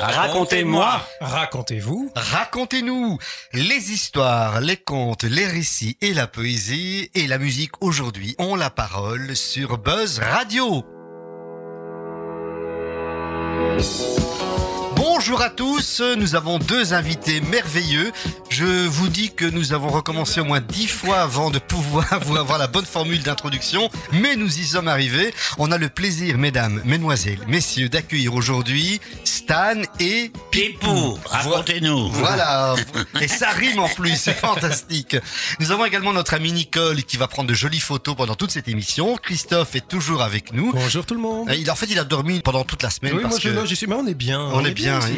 Racontez-moi. Racontez-vous. Racontez-nous les histoires, les contes, les récits et la poésie et la musique aujourd'hui ont la parole sur Buzz Radio. Bonjour à tous, nous avons deux invités merveilleux. Je vous dis que nous avons recommencé au moins dix fois avant de pouvoir vous avoir la bonne formule d'introduction, mais nous y sommes arrivés. On a le plaisir, mesdames, mesdemoiselles, messieurs, d'accueillir aujourd'hui Stan et Pipou, racontez-nous. Voilà, et ça rime en plus, c'est fantastique. Nous avons également notre ami Nicole qui va prendre de jolies photos pendant toute cette émission. Christophe est toujours avec nous. Bonjour tout le monde. Il, en fait, il a dormi pendant toute la semaine. Oui, parce moi je, que suis, mais on est bien. on, est bien. ici.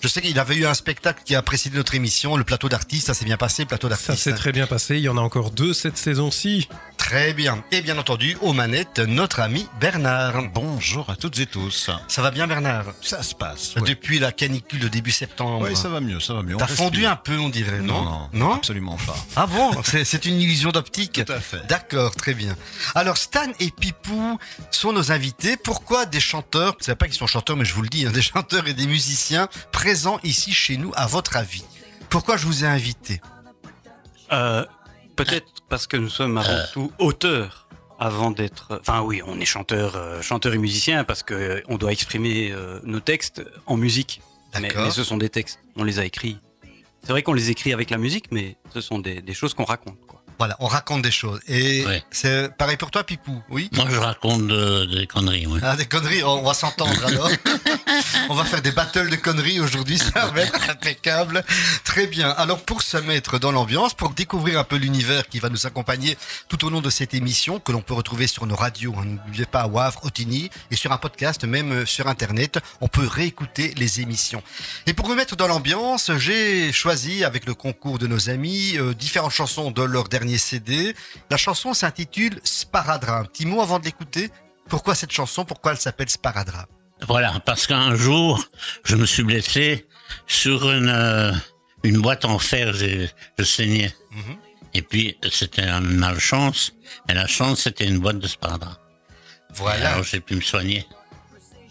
Je sais qu'il avait eu un spectacle qui a précédé notre émission, le plateau d'artistes. Ça s'est bien passé, le plateau Ça d'artistes. s'est très bien passé. Il y en a encore deux cette saison-ci. Très bien. Et bien entendu, aux manettes, notre ami Bernard. Bonjour à toutes et tous. Ça va bien, Bernard? Ça se passe. Depuis la canicule de début septembre. Oui, ça va mieux, ça va mieux. T'as fondu un peu, on dirait, non? Non, non, Non? absolument pas. Ah bon? C'est c'est une illusion d'optique Tout à fait. D'accord, très bien. Alors Stan et Pipou sont nos invités. Pourquoi des chanteurs, je ne sais pas qu'ils sont chanteurs, mais je vous le dis, hein, des chanteurs et des musiciens présents ici chez nous, à votre avis? Pourquoi je vous ai invité? Euh, Peut-être parce que nous sommes avant tout auteurs avant d'être. Enfin oui, on est chanteur, euh, chanteur et musicien parce que euh, on doit exprimer euh, nos textes en musique. Mais, ce sont des textes, on les a écrits. C'est vrai qu'on les écrit avec la musique, mais ce sont des, des choses qu'on raconte. Quoi. Voilà, on raconte des choses. Et Ouais. c'est pareil pour toi, Pipou Oui? Moi, je raconte de- des conneries, oui. Ah, des conneries, on va s'entendre alors. on va faire des battles de conneries aujourd'hui, ça va être impeccable. Très bien. Alors, pour se mettre dans l'ambiance, pour découvrir un peu l'univers qui va nous accompagner tout au long de cette émission, que l'on peut retrouver sur nos radios, hein, n'oubliez pas à Wavre, Otigny, et sur un podcast, même euh, sur Internet, on peut réécouter les émissions. Et pour me mettre dans l'ambiance, j'ai choisi, avec le concours de nos amis, euh, différentes chansons de leur dernier CD. La chanson s'intitule Sparadra. Un petit mot avant de l'écouter pourquoi cette chanson? Pourquoi elle s'appelle Sparadra Voilà, parce qu'un jour, je me suis blessé sur une, euh, une boîte en fer, je saignais. Mhm. Et puis, c'était une malchance. Et la chance, c'était une boîte de sparadrap. Voilà. Alors, j'ai pu me soigner.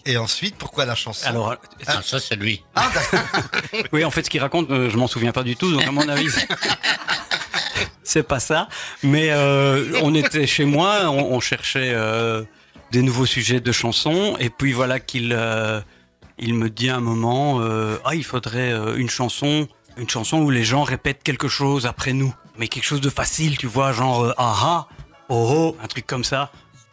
Et ensuite, pourquoi la chanson? Alors, euh, Ah, ça, c'est lui. Ah, d'accord. oui, en fait, ce qu'il raconte, euh, je m'en souviens pas du tout, donc à mon avis, c'est- pas ça. Mais euh, on était chez moi, on, on cherchait euh, des nouveaux sujets de chansons, et puis voilà qu'il euh, il me dit à un moment, ah, il faudrait une chanson, une chanson où les gens répètent quelque chose après nous, mais quelque chose de facile, tu vois, genre ah ah, oh oh, un truc comme ça.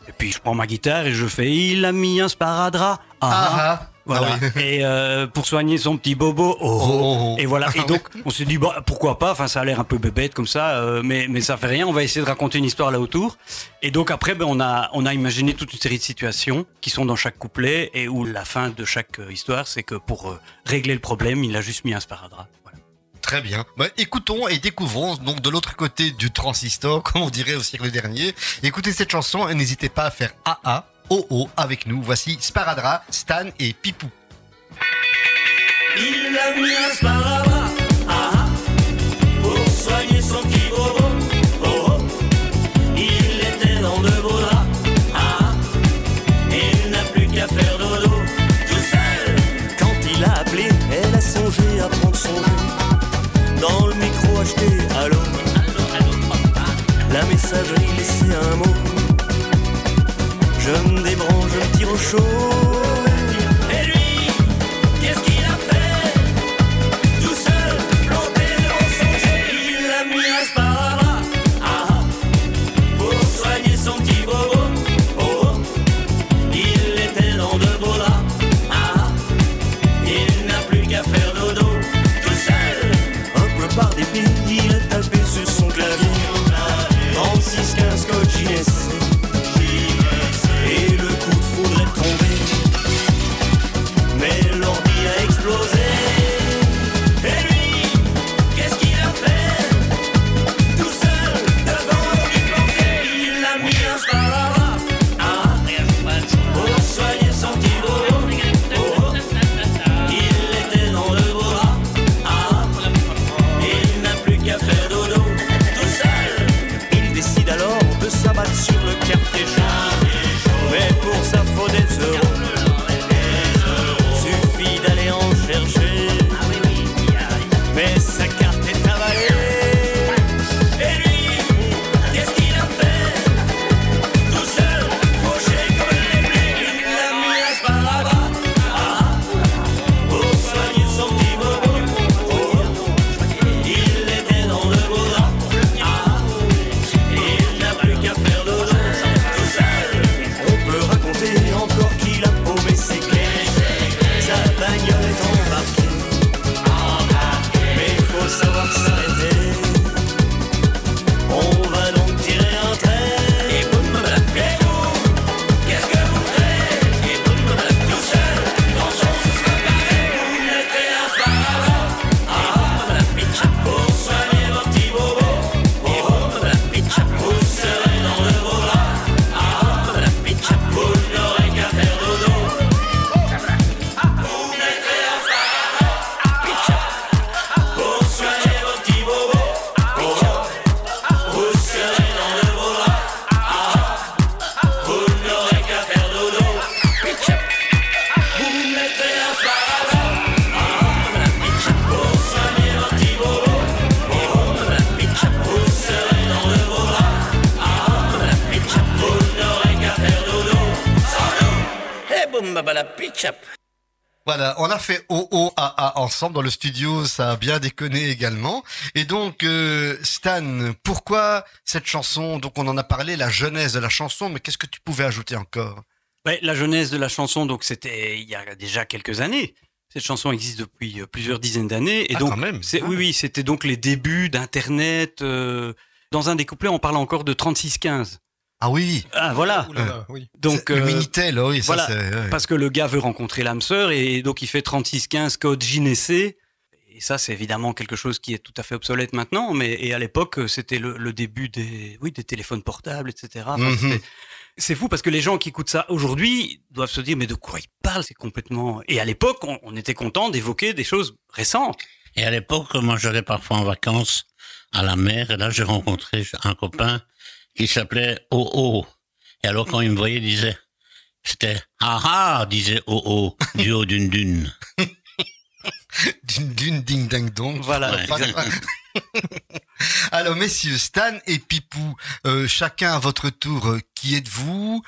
Et puis je prends ma guitare et je fais, il a mis un sparadrap, ah ah. Ah, ah. Voilà. Ah oui. Et euh, pour soigner son petit bobo, oh, oh. Oh, oh, oh. Et voilà. Et donc, on s'est dit, bah, pourquoi pas? Enfin, ça a l'air un peu bébête comme ça, euh, mais, mais ça fait rien. On va essayer de raconter une histoire là autour. Et donc, après, ben, on, a, on a imaginé toute une série de situations qui sont dans chaque couplet et où la fin de chaque euh, histoire, c'est que pour euh, régler le problème, il a juste mis un sparadrap. Voilà. Très bien. Bah, écoutons et découvrons donc de l'autre côté du transistor, comme on dirait au siècle dernier. Écoutez cette chanson et n'hésitez pas à faire AA, OO avec nous. Voici Sparadra, Stan et Pipou. Il a mis un sparadrap, Je me débranche, je me tire au chaud. not Voilà, on a fait OOAA ensemble dans le studio, ça a bien déconné également. Et donc, euh, Stan, pourquoi cette chanson? Donc, on en a parlé, la jeunesse de la chanson, mais qu'est-ce que tu pouvais ajouter encore? Ouais, la jeunesse de la chanson, donc c'était il y a déjà quelques années. Cette chanson existe depuis euh, plusieurs dizaines d'années. Et Ah, donc, quand même. Ah. oui, oui, c'était donc les débuts d'Internet. euh, dans un des couplets, on parle encore de 3615. Ah oui, Ah, voilà. Oui. Donc, C'est le euh, Minitel, oui, ça voilà, parce que le gars veut rencontrer l'âme sœur et donc il fait 3615 code JNC. Et ça, c'est évidemment quelque chose qui est tout à fait obsolète maintenant, mais et à l'époque, c'était le, le début des, oui, des téléphones portables, etc. Enfin, Mhm. C'est fou parce que les gens qui écoutent ça aujourd'hui doivent se dire mais de quoi ils parlent C'est complètement. Et à l'époque, on, on était content d'évoquer des choses récentes. Et à l'époque, moi, j'allais parfois en vacances à la mer, et là, j'ai rencontré un copain qui s'appelait Oh Et alors, quand il me voyait, il disait, c'était Ah ah, disait Oh du haut d'une dune. D'une dune ding ding dong. Voilà. Alors, messieurs, Stan et Pipou, euh, chacun à votre tour, euh, qui êtes-vous?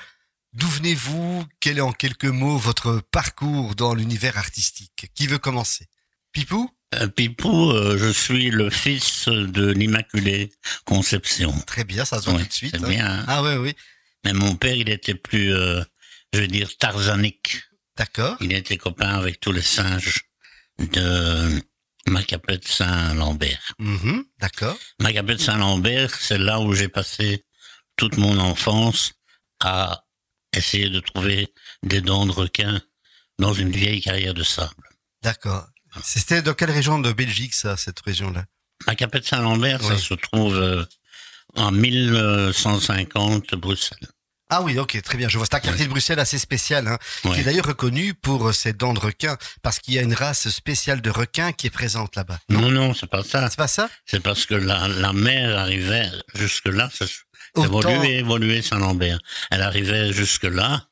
D'où venez-vous? Quel est en quelques mots votre parcours dans l'univers artistique? Qui veut commencer? Pipou? Pipou, euh, je suis le fils de l'Immaculée Conception. Très bien, ça se voit tout de suite. hein. bien. hein. Ah ouais, oui. Mais mon père, il était plus, euh, je veux dire, tarzanique. D'accord. Il était copain avec tous les singes de Macapet Saint-Lambert. Mhm, D'accord. Macapet Saint-Lambert, c'est là où j'ai passé toute mon enfance à essayer de trouver des dents de requin dans une vieille carrière de sable. D'accord. C'était dans quelle région de Belgique, ça, cette région-là? Macapet Saint-Lambert, ça se trouve euh, en 1150 Bruxelles. Ah oui, ok, très bien. Je vois. C'est un quartier de Bruxelles assez spécial, hein, qui est d'ailleurs reconnu pour euh, ses dents de requin, parce qu'il y a une race spéciale de requins qui est présente là-bas. Non, non, c'est pas ça. C'est pas ça? C'est parce que la, la mer arrivait jusque-là, ça Autant- évolué, évolué Saint-Lambert. Elle arrivait jusque-là,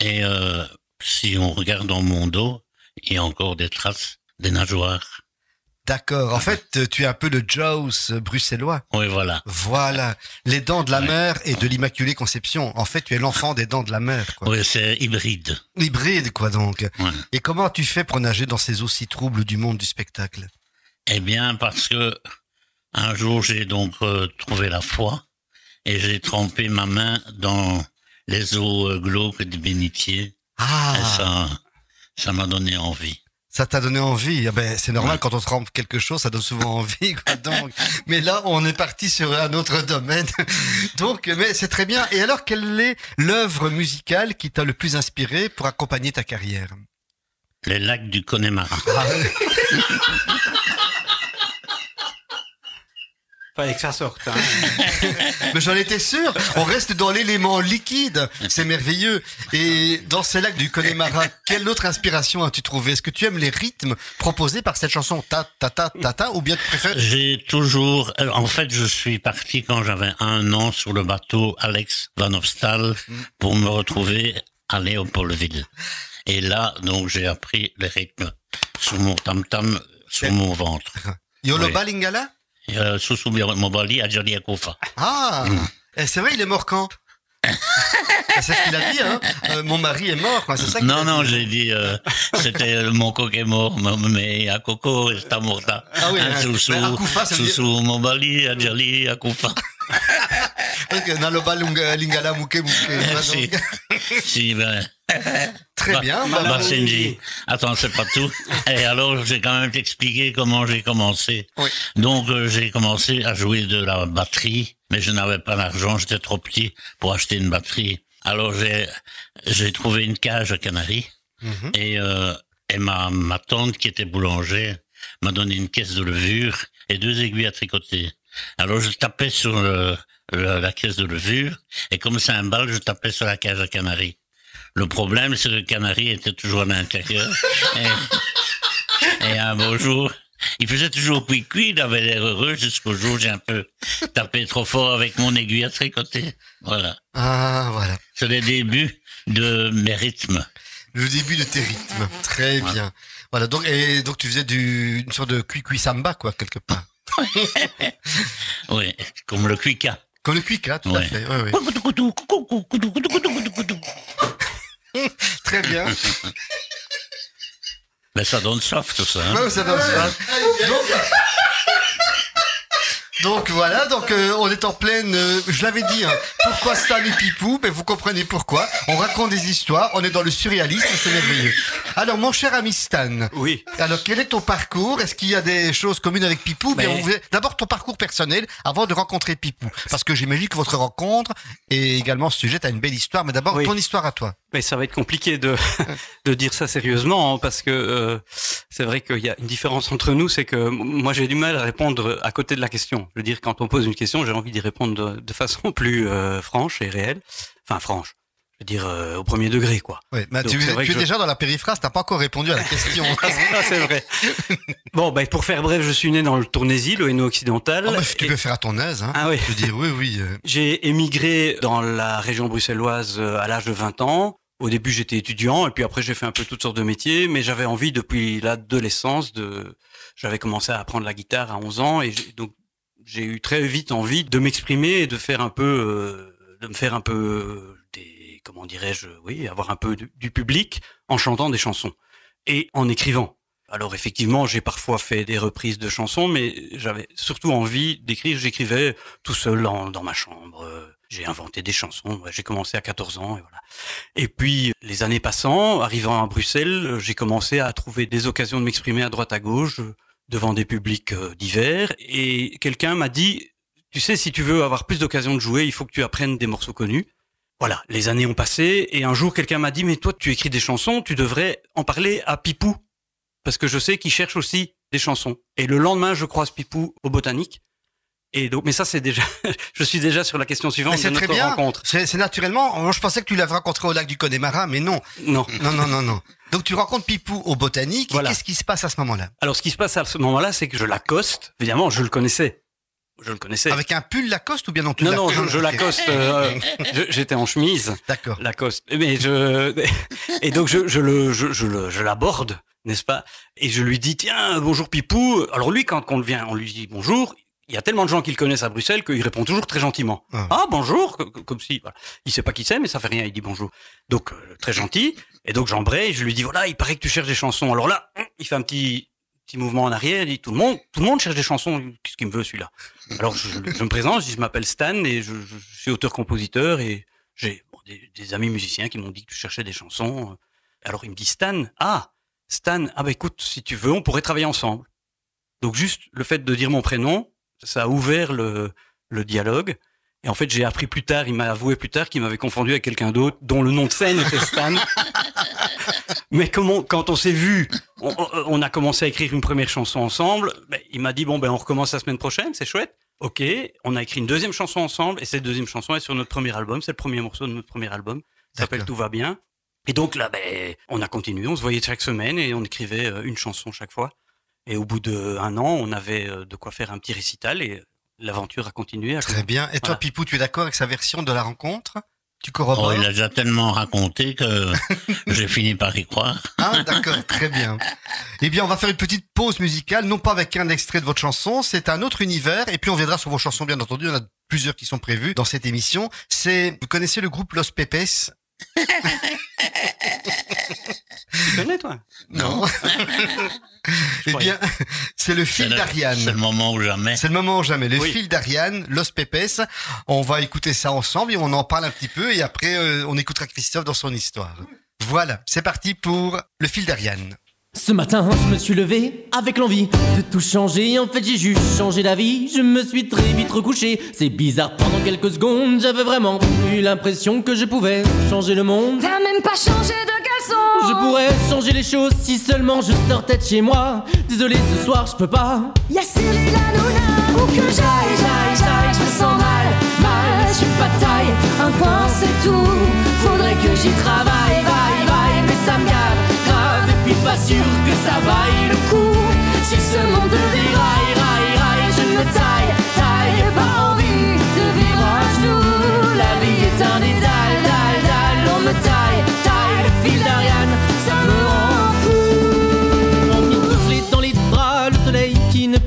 et euh, si on regarde dans mon dos, il y a encore des traces des nageoires. D'accord. En fait, euh, tu es un peu le Jaws euh, bruxellois. Oui, voilà. Voilà. Les dents de la mer et de l'Immaculée Conception. En fait, tu es l'enfant des dents de la mer, quoi. Oui, c'est hybride. Hybride, quoi, donc. Et comment tu fais pour nager dans ces eaux si troubles du monde du spectacle? Eh bien, parce que un jour, j'ai donc euh, trouvé la foi, et j'ai trempé ma main dans les eaux glauques du bénitier, Ah, et ça, ça m'a donné envie. Ça t'a donné envie. Ah ben, c'est normal Ouais. quand on trempe quelque chose, ça donne souvent envie. Quoi, donc. Mais là, on est parti sur un autre domaine. Donc, mais c'est très bien. Et alors, quelle est l'œuvre musicale qui t'a le plus inspiré pour accompagner ta carrière? Les lacs du Connemara. Ah, Fallait que ça sorte. hein. Mais j'en étais sûr. On reste dans l'élément liquide. C'est merveilleux. Et dans ces lacs du Connemara, quelle autre inspiration as-tu trouvé? Est-ce que tu aimes les rythmes proposés par cette chanson ta ta ta ta ta ou bien tu préfères J'ai toujours, euh, en fait, je suis parti quand j'avais un an sur le bateau Alex Van Hofstal pour me retrouver à Léopoldville. Et là, donc, j'ai appris les rythmes sur mon tam-tam, sur mon ventre. Yoloba Oui. Lingala Et, euh, sous sous mon bali à Akoufa. Ah Eh, C'est vrai, il est mort quand? C'est ce qu'il a dit, hein Euh, Mon mari est mort, quoi. C'est ça Non, non, j'ai dit, euh, c'était euh, mon coq est mort, mais à Coco, está morta. Ah oui, hein. sous, sous, Mais Akoufa, ça veut sous, dire- sous mon bali à Jali Akoufa. Naloba Lingala. Merci. Ben, Très Bah, bien. bah, bah, Cindy. Attends, c'est pas tout. Et alors, j'ai quand même t'expliquer comment j'ai commencé. Oui. Donc, euh, j'ai commencé à jouer de la batterie, mais je n'avais pas l'argent, j'étais trop petit pour acheter une batterie. Alors, j'ai, j'ai trouvé une cage à Canaries Mhm. et, euh, et ma, ma tante qui était boulanger m'a donné une caisse de levure et deux aiguilles à tricoter. Alors, je tapais sur le- le- la caisse de levure et comme c'est un bal, je tapais sur la cage à Canaries. Le problème, c'est que le canari était toujours à l'intérieur. et, et un beau jour, il faisait toujours cuit-cuit, il avait l'air heureux jusqu'au jour où j'ai un peu tapé trop fort avec mon aiguille à tricoter. Voilà. Ah, voilà. C'est le début de mes rythmes. Le début de tes rythmes. Très bien. Voilà. Donc, et donc, tu faisais du, une sorte de cuicui samba, quoi, quelque part. Oui, comme le cuica. Comme le cuica, tout à fait. Ouais, ouais. Très bien. Mais ça donne soif tout ça. hein. Ouais, ça donne ça. Donc, donc voilà, donc euh, on est en pleine. euh, je l'avais dit. hein, pourquoi Stan et Pipou? Mais vous comprenez pourquoi. On raconte des histoires. On est dans le surréalisme. C'est merveilleux. Alors mon cher ami Stan. Oui. Alors quel est ton parcours? Est-ce qu'il y a des choses communes avec Pipou? Mais- on voulait- D'abord ton parcours personnel avant de rencontrer Pipou, parce que j'imagine que votre rencontre est également sujette à une belle histoire. Mais d'abord Oui. ton histoire à toi. Mais ça va être compliqué de, de dire ça sérieusement hein, parce que euh, c'est vrai qu'il y a une différence entre nous, c'est que moi j'ai du mal à répondre à côté de la question. Je veux dire, quand on pose une question, j'ai envie d'y répondre de, de façon plus euh, franche et réelle. Enfin, franche. Je veux dire, euh, au premier degré, quoi. Oui, mais Donc, tu, es je- déjà dans la périphrase. T'as pas encore répondu à la question. Ah, c'est vrai. bon, ben, pour faire bref, je suis né dans le Tournésie, le Hainaut occidental. Oh, mais tu Et- peux faire à ton aise. Hein. Ah oui. Je veux dire, oui, oui. euh, J'ai émigré dans la région bruxelloise à l'âge de 20 ans. Au début, j'étais étudiant et puis après, j'ai fait un peu toutes sortes de métiers, mais j'avais envie depuis l'adolescence de. J'avais commencé à apprendre la guitare à 11 ans et donc j'ai eu très vite envie de m'exprimer et de faire un peu, euh, de me faire un peu des, comment dirais-je, oui, avoir un peu du, public en chantant des chansons et en écrivant. Alors effectivement, j'ai parfois fait des reprises de chansons, mais j'avais surtout envie d'écrire. J'écrivais tout seul dans, ma chambre. J'ai inventé des chansons. J'ai commencé à 14 ans et voilà. Et puis les années passant, arrivant à Bruxelles, j'ai commencé à trouver des occasions de m'exprimer à droite à gauche devant des publics euh, divers. Et quelqu'un m'a dit, tu sais, si tu veux avoir plus d'occasions de jouer, il faut que tu apprennes des morceaux connus. Voilà, les années ont passé et un jour quelqu'un m'a dit, mais toi tu écris des chansons, tu devrais en parler à Pipou parce que je sais qu'il cherche aussi des chansons. Et le lendemain, je croise Pipou au botanique. Et donc, mais ça, c'est déjà, je suis déjà sur la question suivante de c'est très bien. rencontre. C'est naturellement. Je pensais que tu l'avais rencontré au lac du Connemara, mais non. Non. Non, non, non, non. Donc tu rencontres Pipou au botanique. Voilà. Qu'est-ce qui se passe à ce moment-là? Alors, ce qui se passe à ce moment-là, c'est que je l'accoste. Évidemment, je le connaissais. Je le connaissais. Avec un pull Lacoste ou bien non tu non, non, je, je l'accoste. euh, J'étais en chemise. D'accord. Lacoste. Mais je et donc je, je le je, je le je l'aborde, n'est-ce pas? Et je lui dis tiens bonjour Pipou. Alors lui quand on le vient, on lui dit bonjour. Il y a tellement de gens qui le connaissent à Bruxelles qu'il répond toujours très gentiment. Ah. Ah bonjour, co- co- comme si voilà. il sait pas qui c'est mais ça fait rien, il dit bonjour. Donc euh, très gentil. Et donc j'embraye, je lui dis voilà, il paraît que tu cherches des chansons. Alors là, il fait un petit petit mouvement en arrière, il dit tout le monde tout le monde cherche des chansons, qu'est-ce qu'il me veut celui-là? Alors je, je me présente, je dis je m'appelle Stan et je, suis auteur-compositeur et j'ai bon, des, des amis musiciens qui m'ont dit que tu cherchais des chansons. Alors il me dit Stan, ah Stan, ah bah écoute, si tu veux, on pourrait travailler ensemble. Donc juste le fait de dire mon prénom, ça a ouvert le, le dialogue. Et en fait, j'ai appris plus tard, il m'a avoué plus tard qu'il m'avait confondu avec quelqu'un d'autre, dont le nom de scène était Stan. Mais comment, quand on s'est vu, on, a commencé à écrire une première chanson ensemble. Ben, il m'a dit bon ben on recommence la semaine prochaine, c'est chouette. Ok, on a écrit une deuxième chanson ensemble et cette deuxième chanson est sur notre premier album. C'est le premier morceau de notre premier album. Ça s'appelle. Tout va bien. Et donc là, ben, on a continué, on se voyait chaque semaine et on écrivait euh, une chanson chaque fois. Et au bout d'un an, on avait euh, de quoi faire un petit récital et l'aventure a continué. à Très bien. Et toi, Voilà. Pipou, tu es d'accord avec sa version de la rencontre? Tu Oh, corrobores? il a déjà tellement raconté que j'ai fini par y croire. Ah, d'accord, très bien. Eh bien, on va faire une petite pause musicale, non pas avec un extrait de votre chanson, c'est un autre univers, et puis on viendra sur vos chansons, bien entendu. Il y en a plusieurs qui sont prévues dans cette émission. C'est, vous connaissez le groupe Los Pepes? Tu connais, toi Non. eh bien, c'est le fil d'Ariane. c'est le moment ou jamais. C'est le moment ou jamais. Le Oui. fil d'Ariane, Los Pepes. On va écouter ça ensemble et on en parle un petit peu et après euh, on écoutera Christophe dans son histoire. Voilà, c'est parti pour le fil d'Ariane. Ce matin, je me suis levé avec l'envie de tout changer. En fait, j'ai juste changé d'avis. Je me suis très vite recouché. C'est bizarre, pendant quelques secondes, j'avais vraiment eu l'impression que je pouvais changer le monde. T'as même pas changé de caleçon Je pourrais changer les choses si seulement je sortais de chez moi. Désolé, ce soir, je peux pas. Y'a Cyril Hanouna Où que j'aille, j'aille, j'aille, je me sens mal Mal, je suis pas de taille Un point c'est tout Faudrait que j'y travaille, vaille, vaille Mais ça me gave, puis pas sûr que ça vaille le coup. Si ce monde devait raille, raille, raille Je me taille, taille Pas envie de vivre à genoux. La vie est un dédale, dalle, dalle On me taille,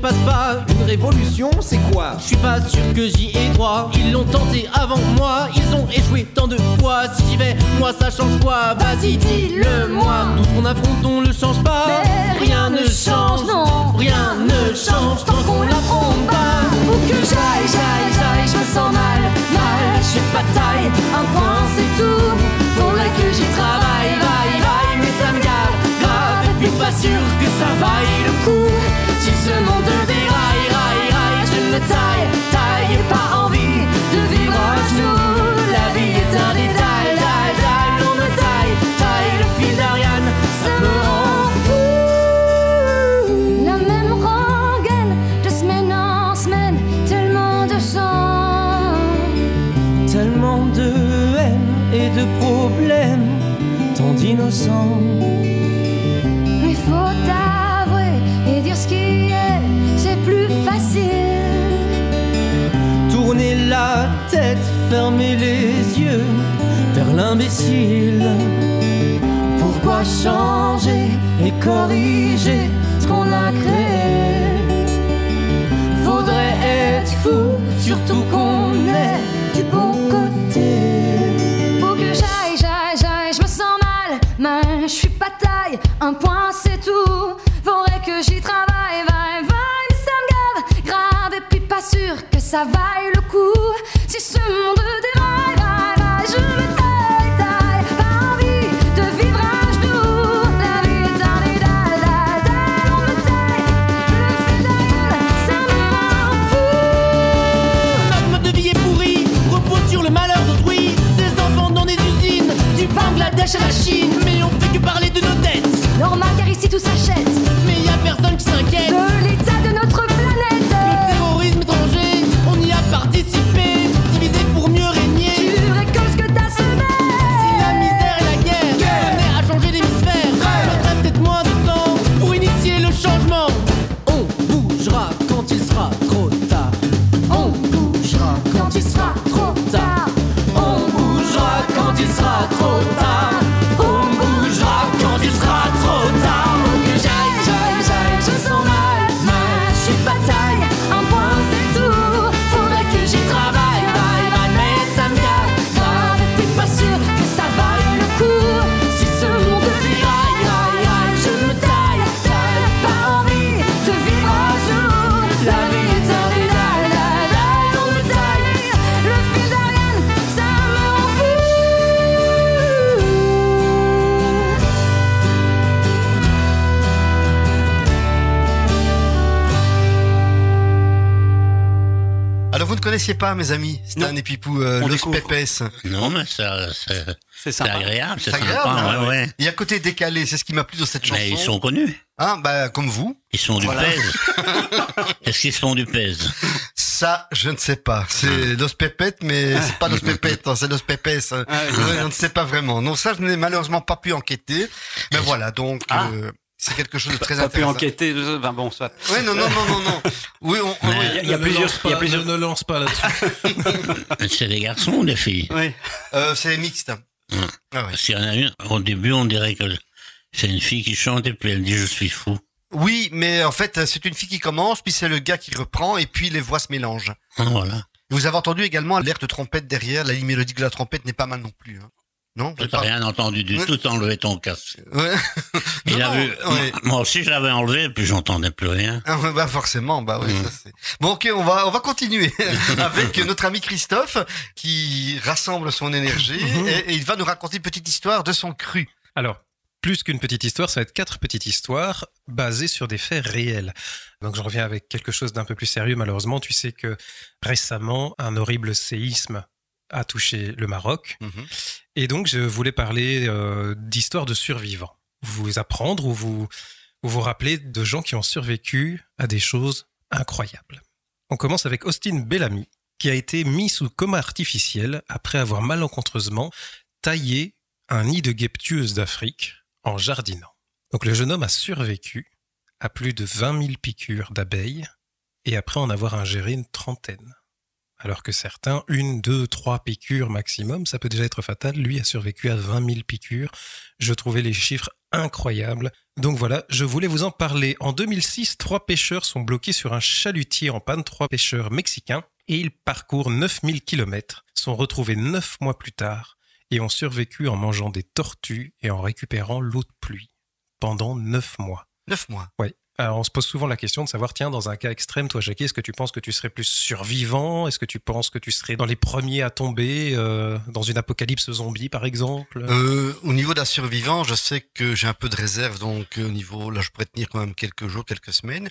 passe pas. Une révolution c'est quoi Je suis pas sûr que j'y ai droit. Ils l'ont tenté avant moi, ils ont échoué tant de fois. Si j'y vais, moi ça change quoi Vas-y, dis-le-moi. Tout ce qu'on affronte, on le change pas. Mais rien ne change, non. Rien ne change tant qu'on l'affronte pas. Où que j'aille, j'aille, j'aille, je me sens mal, mal, je suis pas de taille, un point c'est tout. Faudrait que j'y travaille, vaille, vaille, mais ça me gave, grave, et puis pas sûr que ça vaille le coup. Si ce monde déraille, raille, raille, je me taille, taille, et pas envie de vivre à genoux. La vie est un détail, taille, taille, on me taille, taille, le fil d'Ariane, ça me rend fou. La même rengaine, de semaine en semaine, tellement de sang. Tellement de haine et de problèmes, tant d'innocents. Dire ce qui est, c'est plus facile. Tourner la tête, fermer les yeux vers l'imbécile. Pourquoi changer et corriger ce qu'on a créé? Faudrait être fou, surtout qu'on est du bon côté. Faut que j'aille, j'aille, j'aille, je me sens mal, mal, je suis pas taille, un point c'est tout. Que j'y travaille, vaille, vaille, ça me gave, grave, et puis pas sûr que ça vaille le coup. Si ce monde Connaissiez pas, mes amis, Non. Stan et Pipou, euh, Los. Pepes. Non, mais ça, c'est agréable, c'est sympa, agréable, hein, ouais, ouais. Il y a côté décalé, c'est ce qui m'a plu dans cette chanson. Mais ils sont connus. Hein, bah, comme vous. Ils sont du Voilà. pèse. Est-ce qu'ils sont du pèse Ça, je ne sais pas. C'est Los Pepes, mais c'est pas Los Pepes, hein, c'est Los Pepes. hein. Ah. Ouais, ne sait pas vraiment. Non, ça, je n'ai malheureusement pas pu enquêter. Mais voilà, donc, Ah. euh, c'est quelque chose de très Pas pu intéressant. enquêter. euh, Ben bon, soit. Ouais, non, non, non, non, non. Oui, on. Il y a plusieurs- pas, il y a plusieurs- Ne, ne lance pas là-dessus. C'est des garçons ou des filles Oui. Euh, c'est mixte. Hum. Ah ouais. Parce qu'il y en a une, au début, on dirait que c'est une fille qui chante et puis elle dit je suis fou. Oui, mais en fait, c'est une fille qui commence, puis c'est le gars qui reprend, et puis les voix se mélangent. Ah, voilà. Vous avez entendu également l'air de trompette derrière, la ligne mélodique de la trompette n'est pas mal non plus. hein. Non Tu n'as rien entendu du Ouais. tout, t'as enlevé ton casque. Ouais. Il Non, a non, vu, ouais. moi aussi je l'avais enlevé, puis j'entendais plus rien. Ah bah forcément, bah oui, Mm. ça c'est. Bon ok, on va on va continuer avec notre ami Christophe qui rassemble son énergie et, et il va nous raconter une petite histoire de son cru. Alors, plus qu'une petite histoire, ça va être quatre petites histoires basées sur des faits réels. Donc je reviens avec quelque chose d'un peu plus sérieux. Malheureusement, tu sais que récemment, un horrible séisme a touché le Maroc. Et donc, je voulais parler euh, d'histoires de survivants. Vous apprendre ou vous, ou vous rappeler de gens qui ont survécu à des choses incroyables. On commence avec Austin Bellamy, qui a été mis sous coma artificiel après avoir malencontreusement taillé un nid de guêpes tueuses d'Afrique en jardinant. Donc le jeune homme a survécu à plus de 20 000 piqûres d'abeilles et après en avoir ingéré une trentaine. Alors que certains, une, deux, trois piqûres maximum, ça peut déjà être fatal. Lui a survécu à 20 000 piqûres. Je trouvais les chiffres incroyable. Donc voilà, je voulais vous en parler. En 2006, trois pêcheurs sont bloqués sur un chalutier en panne, trois pêcheurs mexicains, et ils parcourent 9000 km, sont retrouvés neuf mois plus tard, et ont survécu en mangeant des tortues et en récupérant l'eau de pluie. Pendant neuf mois. Neuf mois. Alors, on se pose souvent la question de savoir, tiens, dans un cas extrême, toi, Jackie, est-ce que tu penses que tu serais plus survivant? Est-ce que tu penses que tu serais dans les premiers à tomber euh, dans une apocalypse zombie, par exemple? Euh, au niveau d'un survivant, je sais que j'ai un peu de réserve, donc euh, au niveau, là, je pourrais tenir quand même quelques jours, quelques semaines.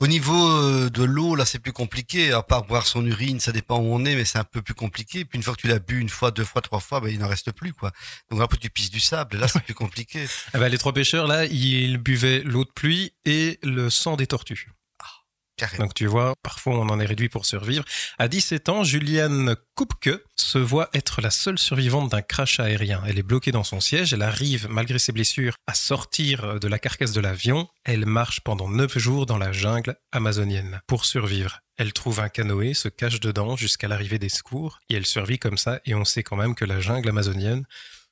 Au niveau euh, de l'eau, là, c'est plus compliqué. À part boire son urine, ça dépend où on est, mais c'est un peu plus compliqué. Puis une fois que tu l'as bu une fois, deux fois, trois fois, ben, il n'en reste plus, quoi. Donc après, tu pisses du sable. Là, c'est plus compliqué. Eh ben, Les trois pêcheurs, là, ils buvaient l'eau de pluie et le sang des tortues. Carrément. Donc tu vois, parfois on en est réduit pour survivre. À 17 ans, Juliane Kupke se voit être la seule survivante d'un crash aérien. Elle est bloquée dans son siège, elle arrive, malgré ses blessures, à sortir de la carcasse de l'avion. Elle marche pendant 9 jours dans la jungle amazonienne pour survivre. Elle trouve un canoë, se cache dedans jusqu'à l'arrivée des secours, et elle survit comme ça, et on sait quand même que la jungle amazonienne,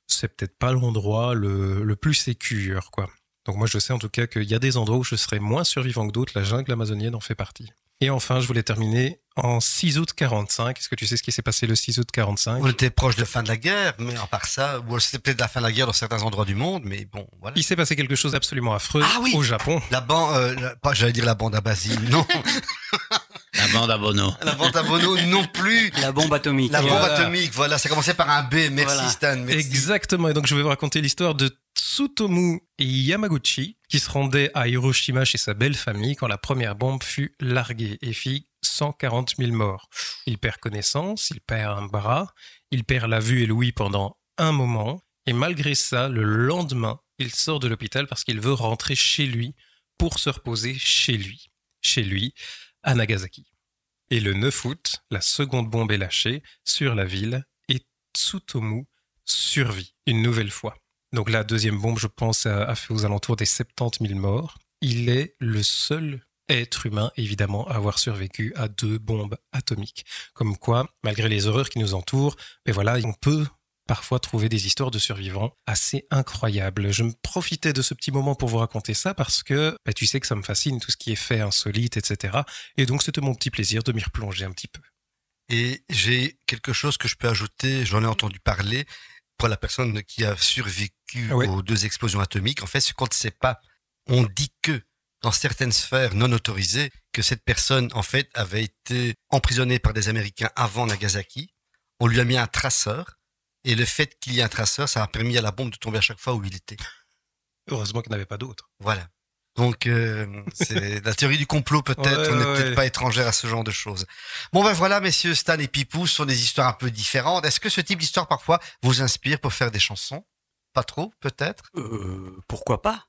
c'est peut-être pas l'endroit le, le plus sécure, quoi. Donc moi je sais en tout cas qu'il y a des endroits où je serais moins survivant que d'autres, la jungle amazonienne en fait partie. Et enfin, je voulais terminer en 6 août 45. Est-ce que tu sais ce qui s'est passé le 6 août 45 On était proche de la fin de la guerre, mais à part ça, ou c'était peut-être la fin de la guerre dans certains endroits du monde, mais bon, voilà. Il s'est passé quelque chose d'absolument affreux Ah oui au Japon. La bande, euh, pas, j'allais dire la bande à Basile, non. La bande à Bono. la bande à Bono non plus. La bombe atomique. La bombe Voilà. atomique, voilà, ça commençait par un B. Merci Voilà. Stan, merci. Exactement. Et donc je vais vous raconter l'histoire de Tsutomu Yamaguchi qui se rendait à Hiroshima chez sa belle famille quand la première bombe fut larguée et fit 140 000 morts. Il perd connaissance, il perd un bras, il perd la vue et l'ouïe pendant un moment. Et malgré ça, le lendemain, il sort de l'hôpital parce qu'il veut rentrer chez lui pour se reposer chez lui. Chez lui, à Nagasaki. Et le 9 août, la seconde bombe est lâchée sur la ville et Tsutomu survit une nouvelle fois. Donc la deuxième bombe, je pense, a, fait aux alentours des 70 000 morts. Il est le seul être humain, évidemment, à avoir survécu à deux bombes atomiques. Comme quoi, malgré les horreurs qui nous entourent, mais voilà, on peut parfois trouver des histoires de survivants assez incroyables. Je me profitais de ce petit moment pour vous raconter ça parce que bah, tu sais que ça me fascine tout ce qui est fait insolite, etc. Et donc c'était mon petit plaisir de m'y replonger un petit peu. Et j'ai quelque chose que je peux ajouter, j'en ai entendu parler, pour la personne qui a survécu Oui. aux deux explosions atomiques. En fait, ce qu'on ne sait pas, on dit que dans certaines sphères non autorisées, que cette personne, en fait, avait été emprisonnée par des Américains avant Nagasaki. On lui a mis un traceur. Et le fait qu'il y ait un traceur, ça a permis à la bombe de tomber à chaque fois où il était. Heureusement qu'il n'y avait pas d'autres. Voilà. Donc, euh, c'est la théorie du complot peut-être. Ouais, on n'est ouais, peut-être ouais. pas étrangère à ce genre de choses. Bon ben voilà, messieurs Stan et Pipou ce sont des histoires un peu différentes. Est-ce que ce type d'histoire parfois vous inspire pour faire des chansons? Pas trop, peut-être? Euh, pourquoi pas?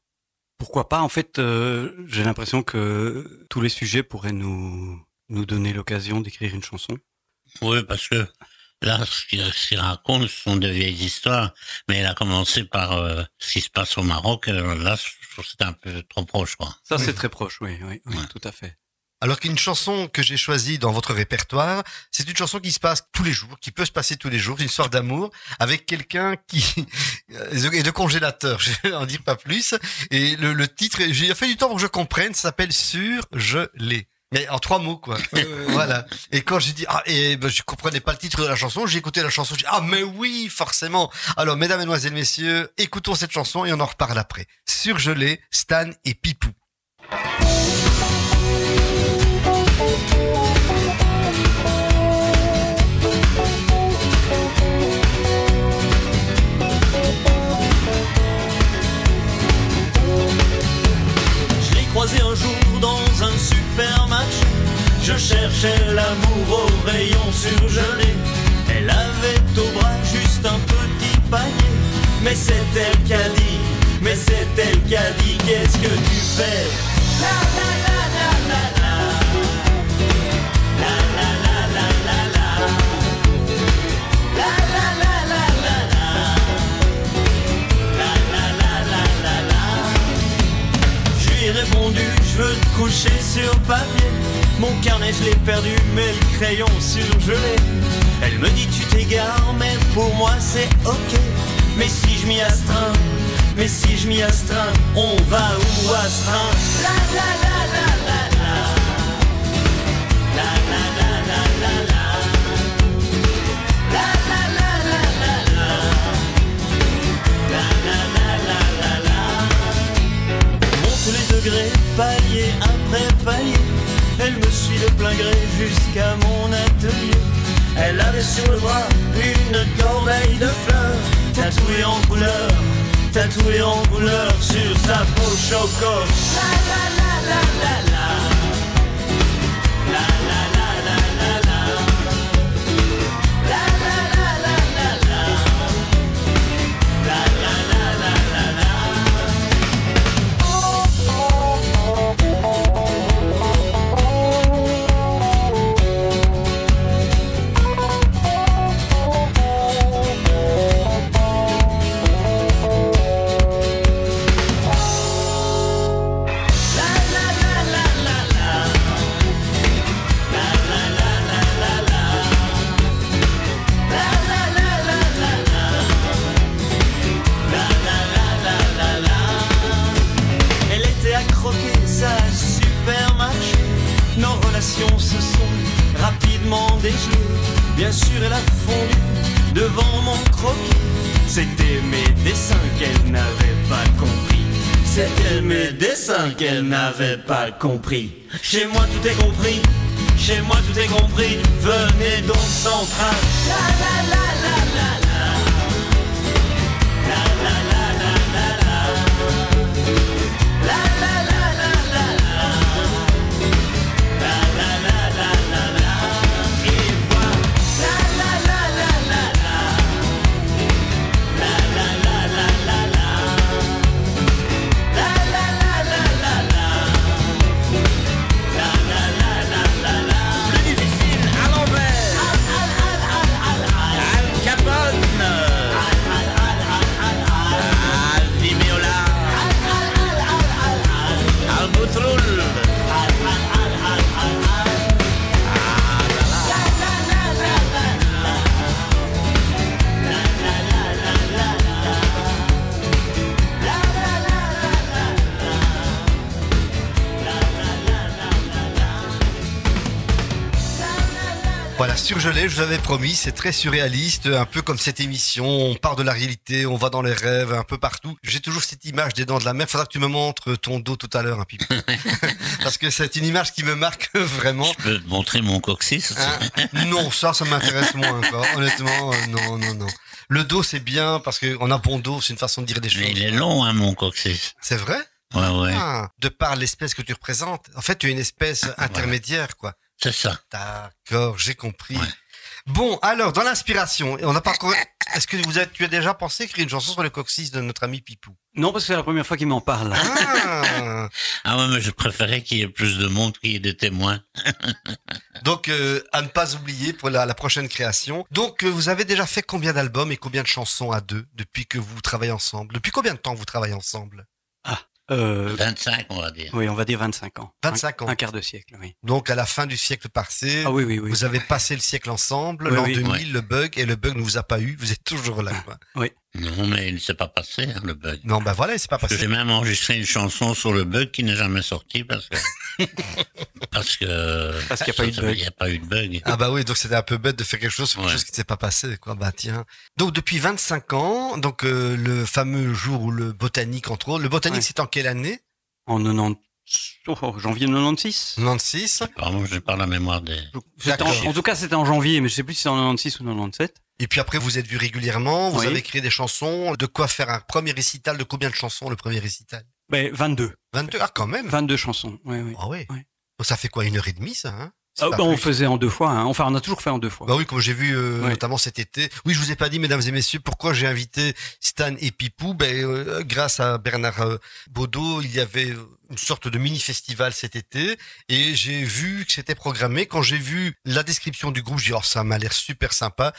Pourquoi pas? En fait, euh, j'ai l'impression que tous les sujets pourraient nous nous donner l'occasion d'écrire une chanson. Oui, parce que là, ce qu'il raconte, ce sont de vieilles histoires. Mais il a commencé par euh, ce qui se passe au Maroc. Euh, Là, je trouve que c'était un peu trop proche, quoi. Ça, c'est très proche, oui, oui, oui Ouais. tout à fait. Alors qu'une chanson que j'ai choisie dans votre répertoire, c'est une chanson qui se passe tous les jours, qui peut se passer tous les jours, une histoire d'amour avec quelqu'un qui est de congélateur. Je vais en dire pas plus. Et le, le titre, j'ai fait du temps pour que je comprenne. Ça s'appelle Sur je l'ai. Mais en trois mots, quoi. Voilà. Et quand j'ai dit, ah, et ben, je comprenais pas le titre de la chanson, j'ai écouté la chanson, j'ai dit, ah, mais oui, forcément. Alors, mesdames, mesdemoiselles, messieurs, écoutons cette chanson et on en reparle après. Surgelé, Stan et Pipou. Je l'ai croisé un jour. Je cherchais l'amour au rayon surgelé. Elle avait au bras juste un petit panier. Mais c'est elle qui a dit, mais c'est elle qui a dit, qu'est-ce que tu fais La la la la la la. La la la la la la. La la la la la la. La la la la la la. Ai répondu, je veux te coucher sur papier. Mon carnet, je l'ai perdu, mais le crayon surgelé. Elle me dit, tu t'égares, mais pour moi c'est ok. Mais si je m'y astreins, Mais si je m'y astreins, on va où astreint La la la la la la. La la la la la la. La la la la la la. La la la la la la. Monte les degrés, palier après palier. Elle me suit de plein gré jusqu'à mon atelier. Elle avait sur le bras une corbeille de fleurs, tatouée en couleur, tatouée en couleur sur sa peau choco. La la la la la la. La la qu'elle n'avait pas compris. Chez moi tout est compris, chez moi tout est compris, venez donc sans train. Je vous avais promis, c'est très surréaliste, un peu comme cette émission, on part de la réalité, on va dans les rêves, un peu partout. J'ai toujours cette image des dents de la mer, faudra que tu me montres ton dos tout à l'heure, un pipi. Parce que c'est une image qui me marque vraiment. Je peux te montrer mon coccyx Hein? Non, ça, ça m'intéresse moins. Honnêtement, euh, non, non, non. Le dos, c'est bien parce qu'on a bon dos, c'est une façon de dire des choses. Mais il est long, hein, mon coccyx. C'est vrai? Ouais, ouais. Ah, De par l'espèce que tu représentes. En fait, tu es une espèce intermédiaire, quoi. C'est ça. D'accord, j'ai compris. Ouais. Bon, alors, dans l'inspiration, on n'a pas encore... Est-ce que vous avez, tu as déjà pensé écrire une chanson sur le coccyx de notre ami Pipou? Non, parce que c'est la première fois qu'il m'en parle. ah Ah ouais, mais je préférais qu'il y ait plus de monde qu'il y ait des témoins. Donc, euh, à ne pas oublier pour la, la prochaine création. Donc, euh, vous avez déjà fait combien d'albums et combien de chansons à deux depuis que vous travaillez ensemble? Depuis combien de temps vous travaillez ensemble? Euh, 25, on va dire. oui, on va dire 25 ans. 25 Un- ans. Un, quart de siècle, oui. Donc, à la fin du siècle passé, Ah oui, oui, oui. vous avez passé le siècle ensemble, Oui, l'an oui. 2000, Ouais. le bug, et le bug ne vous a pas eu, vous êtes toujours là. Quoi. Non, mais il ne s'est pas passé, hein, le bug. Non, ben voilà, c'est pas J'ai passé. même enregistré une chanson sur le bug qui n'est jamais sortie parce que. parce que. Parce qu'il n'y a pas eu de Il bug. n'y a pas eu de bug. Ah bah oui, donc c'était un peu bête de faire quelque chose sur quelque Ouais. chose qui ne s'est pas passé, quoi. Bah tiens. Donc depuis 25 ans, donc euh, le fameux jour où le botanique entre autres, le botanique Ouais. c'est en quelle année? En 90, oh, janvier 96 96. Pardon, j'ai pas la mémoire des. En, en tout cas, c'était en janvier, mais je sais plus si c'est en 96 ou 97. Et puis après vous êtes vu régulièrement, vous Oui. avez créé des chansons, de quoi faire un premier récital, de combien de chansons le premier récital? Ben, 22. 22, ah quand même 22 chansons. Oui, oui. Ah oui. Ça fait quoi, une heure et demie ça hein? Ah, ben, on faisait en deux fois. Hein. Enfin, on a toujours fait en deux fois. Bah oui, comme j'ai vu euh, notamment cet été. Oui, je vous ai pas dit, mesdames et messieurs, pourquoi j'ai invité Stan et Pipou. Ben, euh, grâce à Bernard euh, Baudot, il y avait une sorte de mini-festival cet été et j'ai vu que c'était programmé. Quand j'ai vu la description du groupe, j'ai dit, oh, ça m'a l'air super sympa.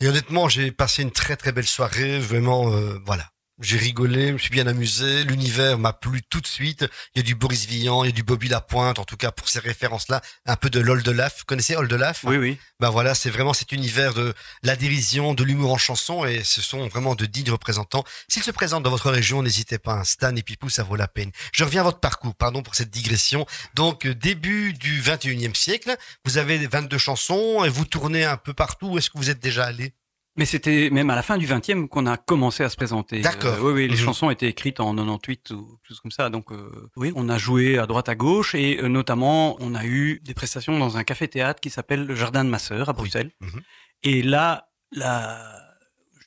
Et honnêtement, j'ai passé une très très belle soirée. Vraiment, euh, voilà. J'ai rigolé, je me suis bien amusé. L'univers m'a plu tout de suite. Il y a du Boris Vian, il y a du Bobby Lapointe, en tout cas pour ces références-là. Un peu de l'Oldelaf. Vous connaissez Oldelaf Oui, oui. Ben voilà, c'est vraiment cet univers de la dérision, de l'humour en chanson, et ce sont vraiment de dignes représentants. S'ils se présentent dans votre région, n'hésitez pas. hein. Stan et Pipou, ça vaut la peine. Je reviens à votre parcours. Pardon pour cette digression. Donc euh, début du 21e siècle, vous avez 22 chansons et vous tournez un peu partout. Où est-ce que vous êtes déjà allé? Mais c'était même à la fin du 20e qu'on a commencé à se présenter. D'accord. Euh, oui, oui, les Mhm. chansons étaient écrites en 98 ou quelque chose comme ça. Donc, euh, oui, on a joué à droite à gauche et euh, notamment, on a eu des prestations dans un café-théâtre qui s'appelle le Jardin de ma sœur à Bruxelles. Mhm. Et là, la,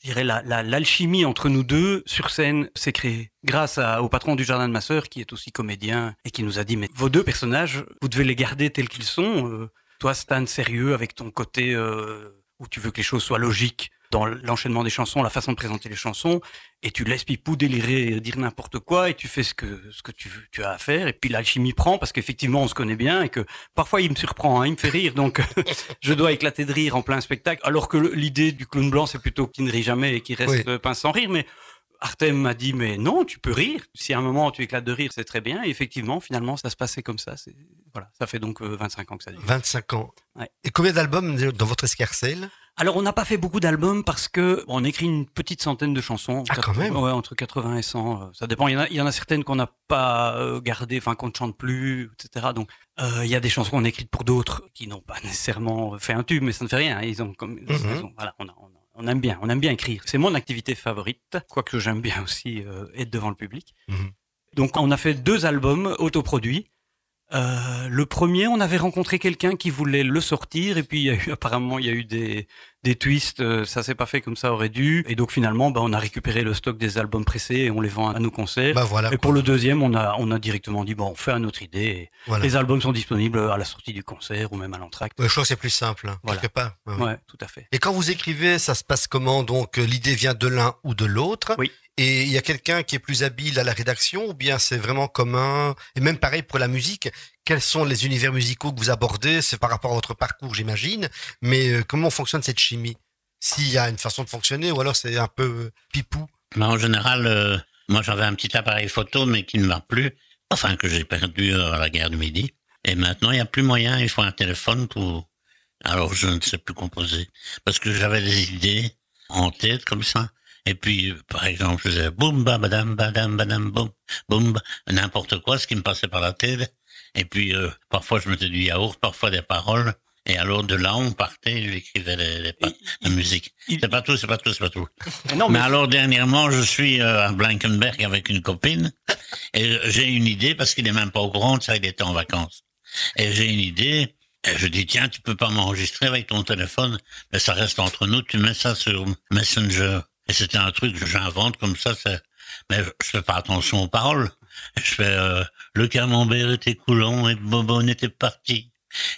je dirais la, la- l'alchimie entre nous deux sur scène s'est créée grâce à- au patron du Jardin de ma sœur qui est aussi comédien et qui nous a dit mais vos deux personnages, vous devez les garder tels qu'ils sont. Euh, toi, Stan, sérieux avec ton côté où tu veux que les choses soient logiques dans l'enchaînement des chansons, la façon de présenter les chansons, et tu laisses Pipou délirer, dire n'importe quoi, et tu fais ce que ce que tu, as à faire, et puis l'alchimie prend parce qu'effectivement on se connaît bien et que parfois il me surprend, hein, il me fait rire, donc je dois éclater de rire en plein spectacle, alors que l'idée du clown blanc c'est plutôt qu'il ne rit jamais et qu'il reste Oui. euh, pince sans rire, mais Artem m'a dit mais non tu peux rire, si à un moment tu éclates de rire c'est très bien, et effectivement finalement ça se passait comme ça, voilà, ça fait donc euh, 25 ans que ça dure. 25 ans. Ouais. Et combien d'albums dans votre escarcelle? Alors, on n'a pas fait beaucoup d'albums parce que bon, on écrit une petite centaine de chansons. Ah, quand même Ouais, entre 80 et 100. euh, ça dépend. Il y en a, il y en a certaines qu'on n'a pas euh, gardées, enfin qu'on ne chante plus, etc. Donc, euh, il y a des chansons qu'on a écrites pour d'autres qui n'ont pas nécessairement fait un tube, mais ça ne fait rien. hein. Ils ont comme, Mhm. ils ont- voilà, on, a- on a- on aime bien, on aime bien écrire. C'est mon activité favorite, quoique j'aime bien aussi euh, être devant le public. Mhm. Donc, on a fait deux albums autoproduits. Euh, le premier, on avait rencontré quelqu'un qui voulait le sortir, et puis il y a eu apparemment il y a eu des des twists, euh, ça s'est pas fait comme ça aurait dû, et donc finalement, bah, on a récupéré le stock des albums pressés et on les vend à nos concerts. Bah voilà. et pour le deuxième, on a on a directement dit bon, on fait à notre idée. Et Voilà. Les albums sont disponibles à la sortie du concert ou même à l'entracte. Ouais, je crois que c'est plus simple, hein, Voilà. quelque part. Ouais, ouais. Ouais, tout à fait. Et quand vous écrivez, ça se passe comment? Donc euh, l'idée vient de l'un ou de l'autre. Oui. Et il y a quelqu'un qui est plus habile à la rédaction ou bien c'est vraiment commun? Et même pareil pour la musique. Quels sont les univers musicaux que vous abordez? C'est par rapport à votre parcours, j'imagine. Mais euh, comment fonctionne cette chimie? S'il y a une façon de fonctionner ou alors c'est un peu euh, pipou? Mais en général, euh, moi j'avais un petit appareil photo, mais qui ne m'a plus, enfin que j'ai perdu à la guerre du Midi. Et maintenant, il n'y a plus moyen, il faut un téléphone pour... Alors je ne sais plus composer. Parce que j'avais des idées en tête comme ça. Et puis, euh, par exemple, je faisais boum, ba, badam, badam, badam, boum, boum, n'importe quoi, ce qui me passait par la tête. Et puis, euh, parfois, je mettais du yaourt, parfois des paroles. Et alors, de là, on partait, j'écrivais les, les la musique. C'est pas tout, c'est pas tout, c'est pas tout. Non, mais mais alors dernièrement, je suis euh, à Blankenberg avec une copine et j'ai une idée parce qu'il est même pas au courant de ça, il était en vacances. Et j'ai une idée. Et je dis tiens, tu peux pas m'enregistrer avec ton téléphone, mais ça reste entre nous. Tu mets ça sur Messenger. Et c'était un truc que j'invente comme ça. Mais je fais pas attention aux paroles. Je fais euh, le camembert était coulant et Bobonne était parti.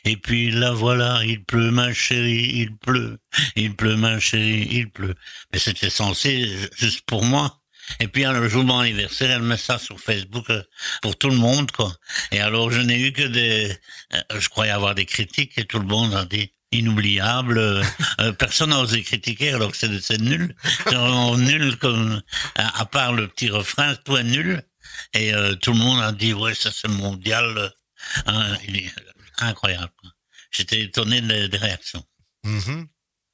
Et puis là voilà, il pleut ma chérie, il pleut, il pleut ma chérie, il pleut. Mais c'était censé ju- juste pour moi. Et puis le jour de mon anniversaire, elle met ça sur Facebook euh, pour tout le monde, quoi. Et alors je n'ai eu que des, euh, je croyais avoir des critiques et tout le monde a dit inoubliable. euh, euh, personne n'a osé critiquer alors que c'est c'est nul, c'est vraiment nul comme à, à part le petit refrain, tout est nul. Et euh, tout le monde a dit ouais ça c'est mondial, hein, incroyable. J'étais étonné des, des réactions. Mhm.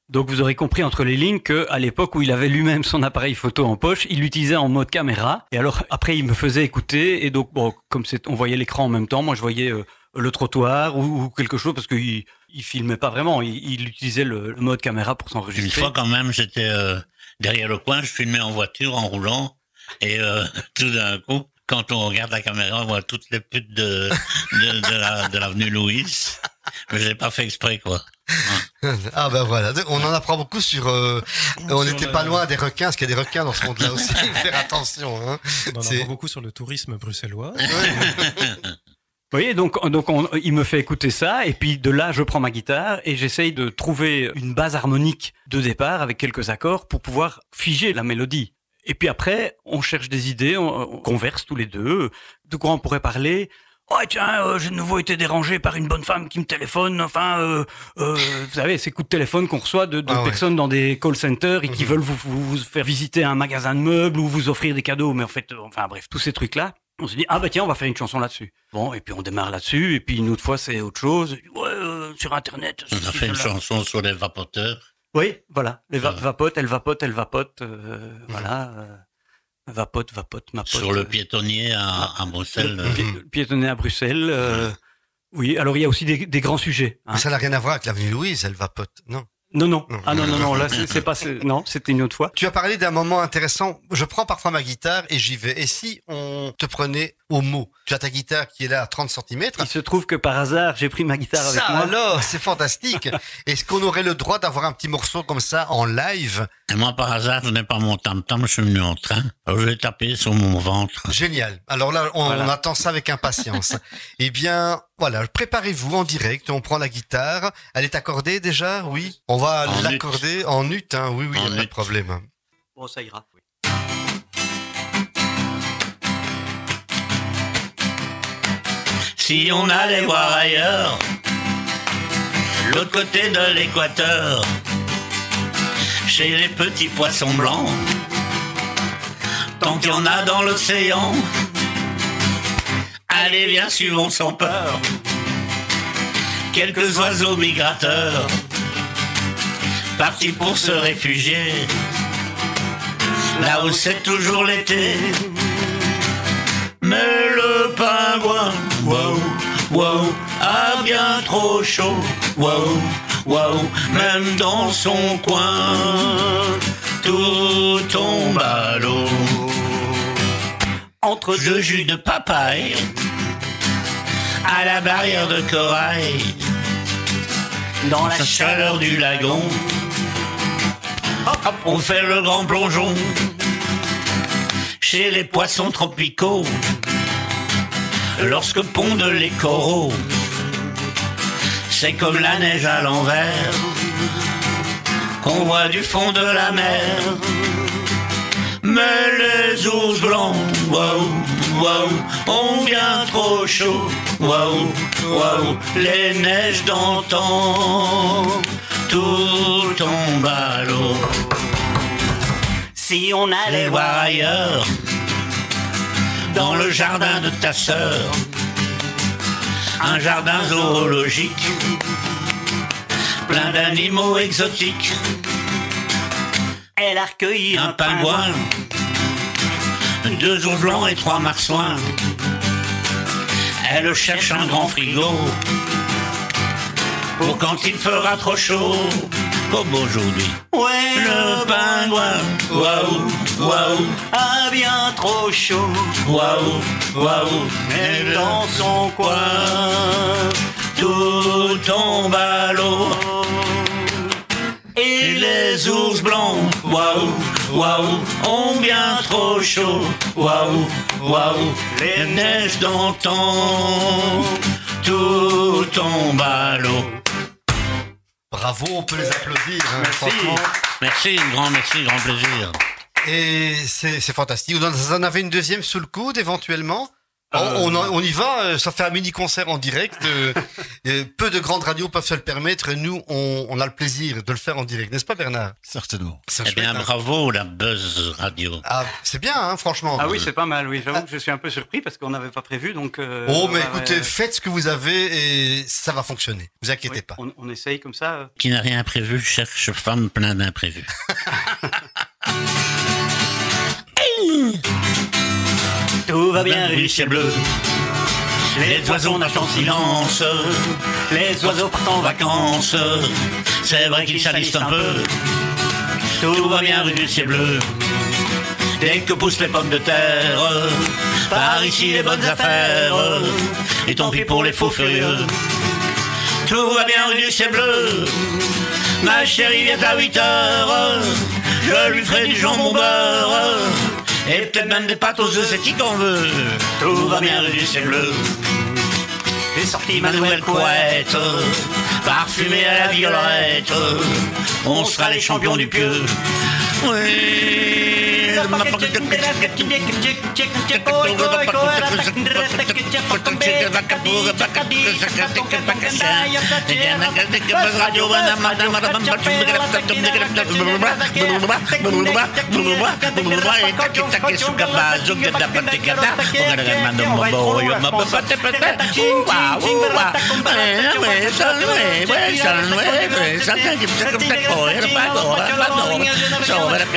Donc vous aurez compris entre les lignes que à l'époque où il avait lui-même son appareil photo en poche, il l'utilisait en mode caméra. Et alors après il me faisait écouter et donc bon comme c'est on voyait l'écran en même temps, moi je voyais euh, le trottoir ou, ou quelque chose parce qu'il il filmait pas vraiment, il, il utilisait le, le mode caméra pour Une s'enregistrer. fois quand même, j'étais euh, derrière le coin, je filmais en voiture, en roulant, et euh, tout d'un coup, quand on regarde la caméra, on voit toutes les putes de, de, de la- de l'avenue Louis. Mais j'ai pas fait exprès, quoi. Ah ben voilà, on en apprend beaucoup sur... euh, on n'était pas loin des requins, parce qu'il y a des requins dans ce monde-là aussi, il faut faire attention. Hein. On en apprend beaucoup sur le tourisme bruxellois. Vous voyez, donc, donc on- il me fait écouter ça, et puis de là, je prends ma guitare et j'essaye de trouver une base harmonique de départ avec quelques accords pour pouvoir figer la mélodie. Et puis après, on cherche des idées, on, on converse tous les deux. De quoi on pourrait parler Oh tiens, euh, j'ai de nouveau été dérangé par une bonne femme qui me téléphone. Enfin, euh, euh, vous savez, ces coups de téléphone qu'on reçoit de, de Ah ouais. personnes dans des call centers et qui Mhm. veulent vous, vous, vous faire visiter un magasin de meubles ou vous offrir des cadeaux. Mais en fait, euh, enfin bref, tous ces trucs-là. On se dit ah bah tiens, on va faire une chanson là-dessus. Bon, et puis on démarre là-dessus. Et puis une autre fois, c'est autre chose. Ouais, euh, sur internet. On a fait une chanson sur les vapoteurs. Oui, voilà. Les va Ah. vapote, elle vapote, elle vapote. euh, Voilà. euh, vapote, vapote, ma pote. Sur le piétonnier à, à Bruxelles. le euh, pi- le piétonnier à Bruxelles. euh, oui, alors il y a aussi des, des grands sujets. hein. Ça n'a rien à voir avec l'avenue Louise, elle vapote. Non? Non, non. Non. Ah non, non, non. Là, c'est pas. c'est- Non, c'était une autre fois. Tu as parlé d'un moment intéressant. Je prends parfois ma guitare et j'y vais. Et si on te prenait au mot? Tu as ta guitare qui est là à 30 cm. Il se trouve que par hasard, j'ai pris ma guitare avec Ça moi. alors, c'est fantastique. Est-ce qu'on aurait le droit d'avoir un petit morceau comme ça en live? Et moi, par hasard, je n'ai pas mon tam-tam, je suis venu en train. Alors, je vais taper sur mon ventre. Génial. Alors là, on, Voilà. on attend ça avec impatience. eh bien, voilà, préparez-vous en direct. On prend la guitare. Elle est accordée déjà? Oui. On va En l'accorder en ut. Hein. Oui, oui, En y a pas de problème. Bon, ça ira. oui. Si on allait voir ailleurs, l'autre côté de l'équateur, chez les petits poissons blancs, tant qu'il y en a dans l'océan, allez viens suivons sans peur, quelques oiseaux migrateurs, partis pour se réfugier, là où c'est toujours l'été. Mais le pingouin, wow, wow, a bien trop chaud, wow, wow, même dans son coin, tout tombe à l'eau. Entre deux jus de papaye, à la barrière de corail, dans la chaleur du lagon, hop, hop, on fait le grand plongeon. Chez les poissons tropicaux. Lorsque pondent les coraux, c'est comme la neige à l'envers. Qu'on voit du fond de la mer. Mais les ours blancs, waouh, waouh, ont bien trop chaud, waouh, waouh, les neiges d'antan, tout tombe à l'eau. Si on allait voir ailleurs, dans le jardin de ta sœur, un jardin zoologique, plein d'animaux exotiques. Elle a recueilli un pingouin, deux ours blancs et trois marsouins. Elle cherche un grand frigo. Pour quand il fera trop chaud, comme aujourd'hui. Ouais, le pingouin, waouh, waouh, a bien trop chaud, waouh, waouh, mais dans son coin, tout tombe à l'eau. Et les ours blancs, waouh, waouh, ont bien trop chaud, waouh, waouh, les neiges d'antan, tout tombe à l'eau. Bravo, on peut les applaudir. hein, Merci. Merci, grand merci, grand plaisir. Et c'est fantastique. Vous en avez une deuxième sous le coude éventuellement? On- Euh. on, y va, euh, ça fait un mini-concert en direct. euh, peu de grandes radios peuvent se le permettre. et Nous, on, on a le plaisir de le faire en direct, n'est-ce pas Bernard? Certainement. C'est Eh bien, hein. bravo, la Buzz Radio. Ah, c'est bien, hein, franchement. Ah oui, c'est pas mal. Oui, j'avoue que je suis un peu surpris parce qu'on n'avait pas prévu. Donc. euh, Oh, mais écoutez, faites ce que vous avez et ça va fonctionner. Vous inquiétez oui, pas. on, on essaye comme ça. Qui n'a rien prévu cherche femme plein d'imprévus. Tout va bien, rue ciel bleu. Les oiseaux nagent en silence. Les oiseaux partent en vacances. C'est vrai qu'ils salissent un peu. Tout va bien, rue du ciel bleu. Dès que poussent les pommes de terre, par ici les bonnes affaires. Et tant pis pour les faux furieux. Tout va bien, rue du ciel bleu. Ma chérie vient à 8 heures. Je lui ferai du jambon beurre. Et peut-être même des pâtes aux œufs, c'est qui qu'on veut. Tout va bien, rue du ciel bleu. J'ai sorti ma nouvelle couette, parfumée à la violette. On sera les champions du pieu. Oui,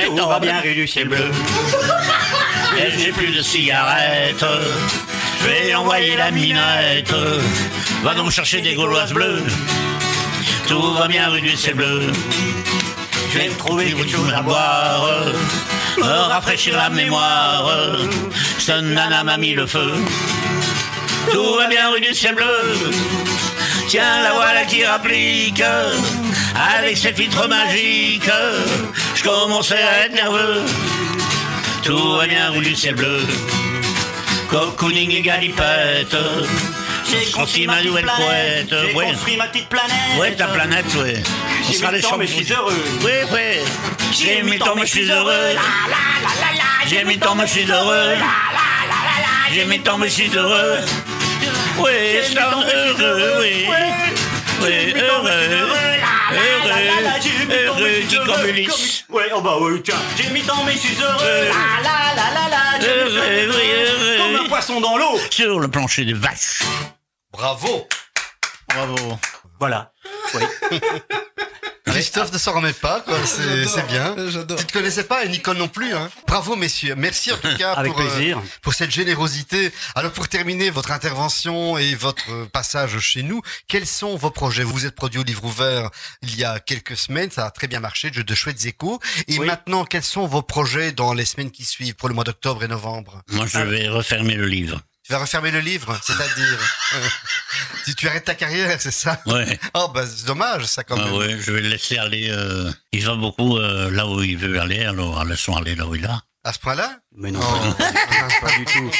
Tout va bien, rue du ciel bleu. Et j'ai plus de cigarettes. Je vais envoyer la minette. Va donc chercher des gauloises bleues. Tout va bien, rue du ciel bleu. Je vais trouver quelque chose à boire. Me rafraîchir la mémoire. Cette nana m'a mis le feu. Tout va bien, rue du ciel bleu. Tiens, la voilà qui rapplique. Avec ses filtres magiques. Je commençais à être nerveux. Tout va bien, rue du ciel bleu. Cocooning et galipette. J'ai construit ma nouvelle poète. J'ai Ouais. construit ma petite planète. Ouais, ta planète, ouais. On J'ai sera mis les le temps, mais je champions. suis heureux. Ouais, ouais. J'ai mis le temps, mais je suis heureux. J'ai mis le temps, mais je suis heureux. J'ai mis le temps, mais je suis heureux. Oui, je suis heureux, oui. Oui, heureux. Heureux. Heureux qui comme Ulysse. Ouais, oh bah oui, tiens, j'ai mis tant mais je suis heureux. La la la la la, j'ai mis Heureux, oui, heureux. Comme un poisson dans l'eau. Sur le plancher des vaches. Bravo. Bravo. Voilà. Christophe ne s'en remet pas, quoi. C'est c'est bien. J'adore. Tu ne connaissais pas et Nicole non plus, hein. Bravo, messieurs. Merci en tout cas Avec pour, euh, plaisir. pour cette générosité. Alors, pour terminer votre intervention et votre euh, passage chez nous, quels sont vos projets? Vous vous êtes produit au livre ouvert il y a quelques semaines, ça a très bien marché, de, de chouettes échos. Et Oui. maintenant, quels sont vos projets dans les semaines qui suivent pour le mois d'octobre et novembre? Moi, je vais refermer le livre. Tu vas refermer le livre, c'est-à-dire si tu arrêtes ta carrière, c'est ça Ouais. Oh, bah c'est dommage, ça quand Ah même. ouais, je vais le laisser aller. euh, il va beaucoup euh, là où il veut aller, alors laissons aller là où il va. À ce point-là? Mais non, Oh. pas du tout.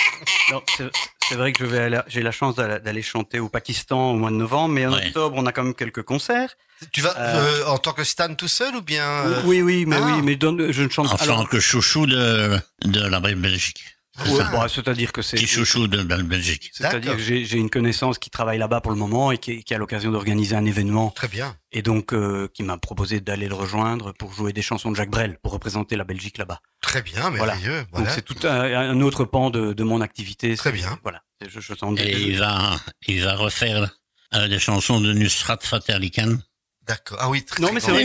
Non, c'est- c'est vrai que je vais aller- j'ai la chance d'aller d'aller chanter au Pakistan au mois de novembre, mais en Ouais. octobre, on a quand même quelques concerts. Tu vas Euh. euh, en tant que Stan tout seul ou bien euh, Oui, oui, mais ah. oui, mais donne- je ne chante En pas. tant que chouchou de, de la Belgique. Ouais, bon, c'est-à-dire que c'est. Petit chouchou de la Belgique. C'est-à-dire que j'ai une connaissance qui travaille là-bas pour le moment et qui, qui a l'occasion d'organiser un événement Très bien. et donc euh, qui m'a proposé d'aller le rejoindre pour jouer des chansons de Jacques Brel pour représenter la Belgique là-bas. Très bien, merveilleux. Voilà. Donc c'est tout un, un autre pan de, de mon activité. Très bien. Voilà. Je, je sens Et il va, il va refaire euh, des chansons de Nusrat Fateh Ali Khan. D'accord. Ah oui, très, Non, très mais c'est vrai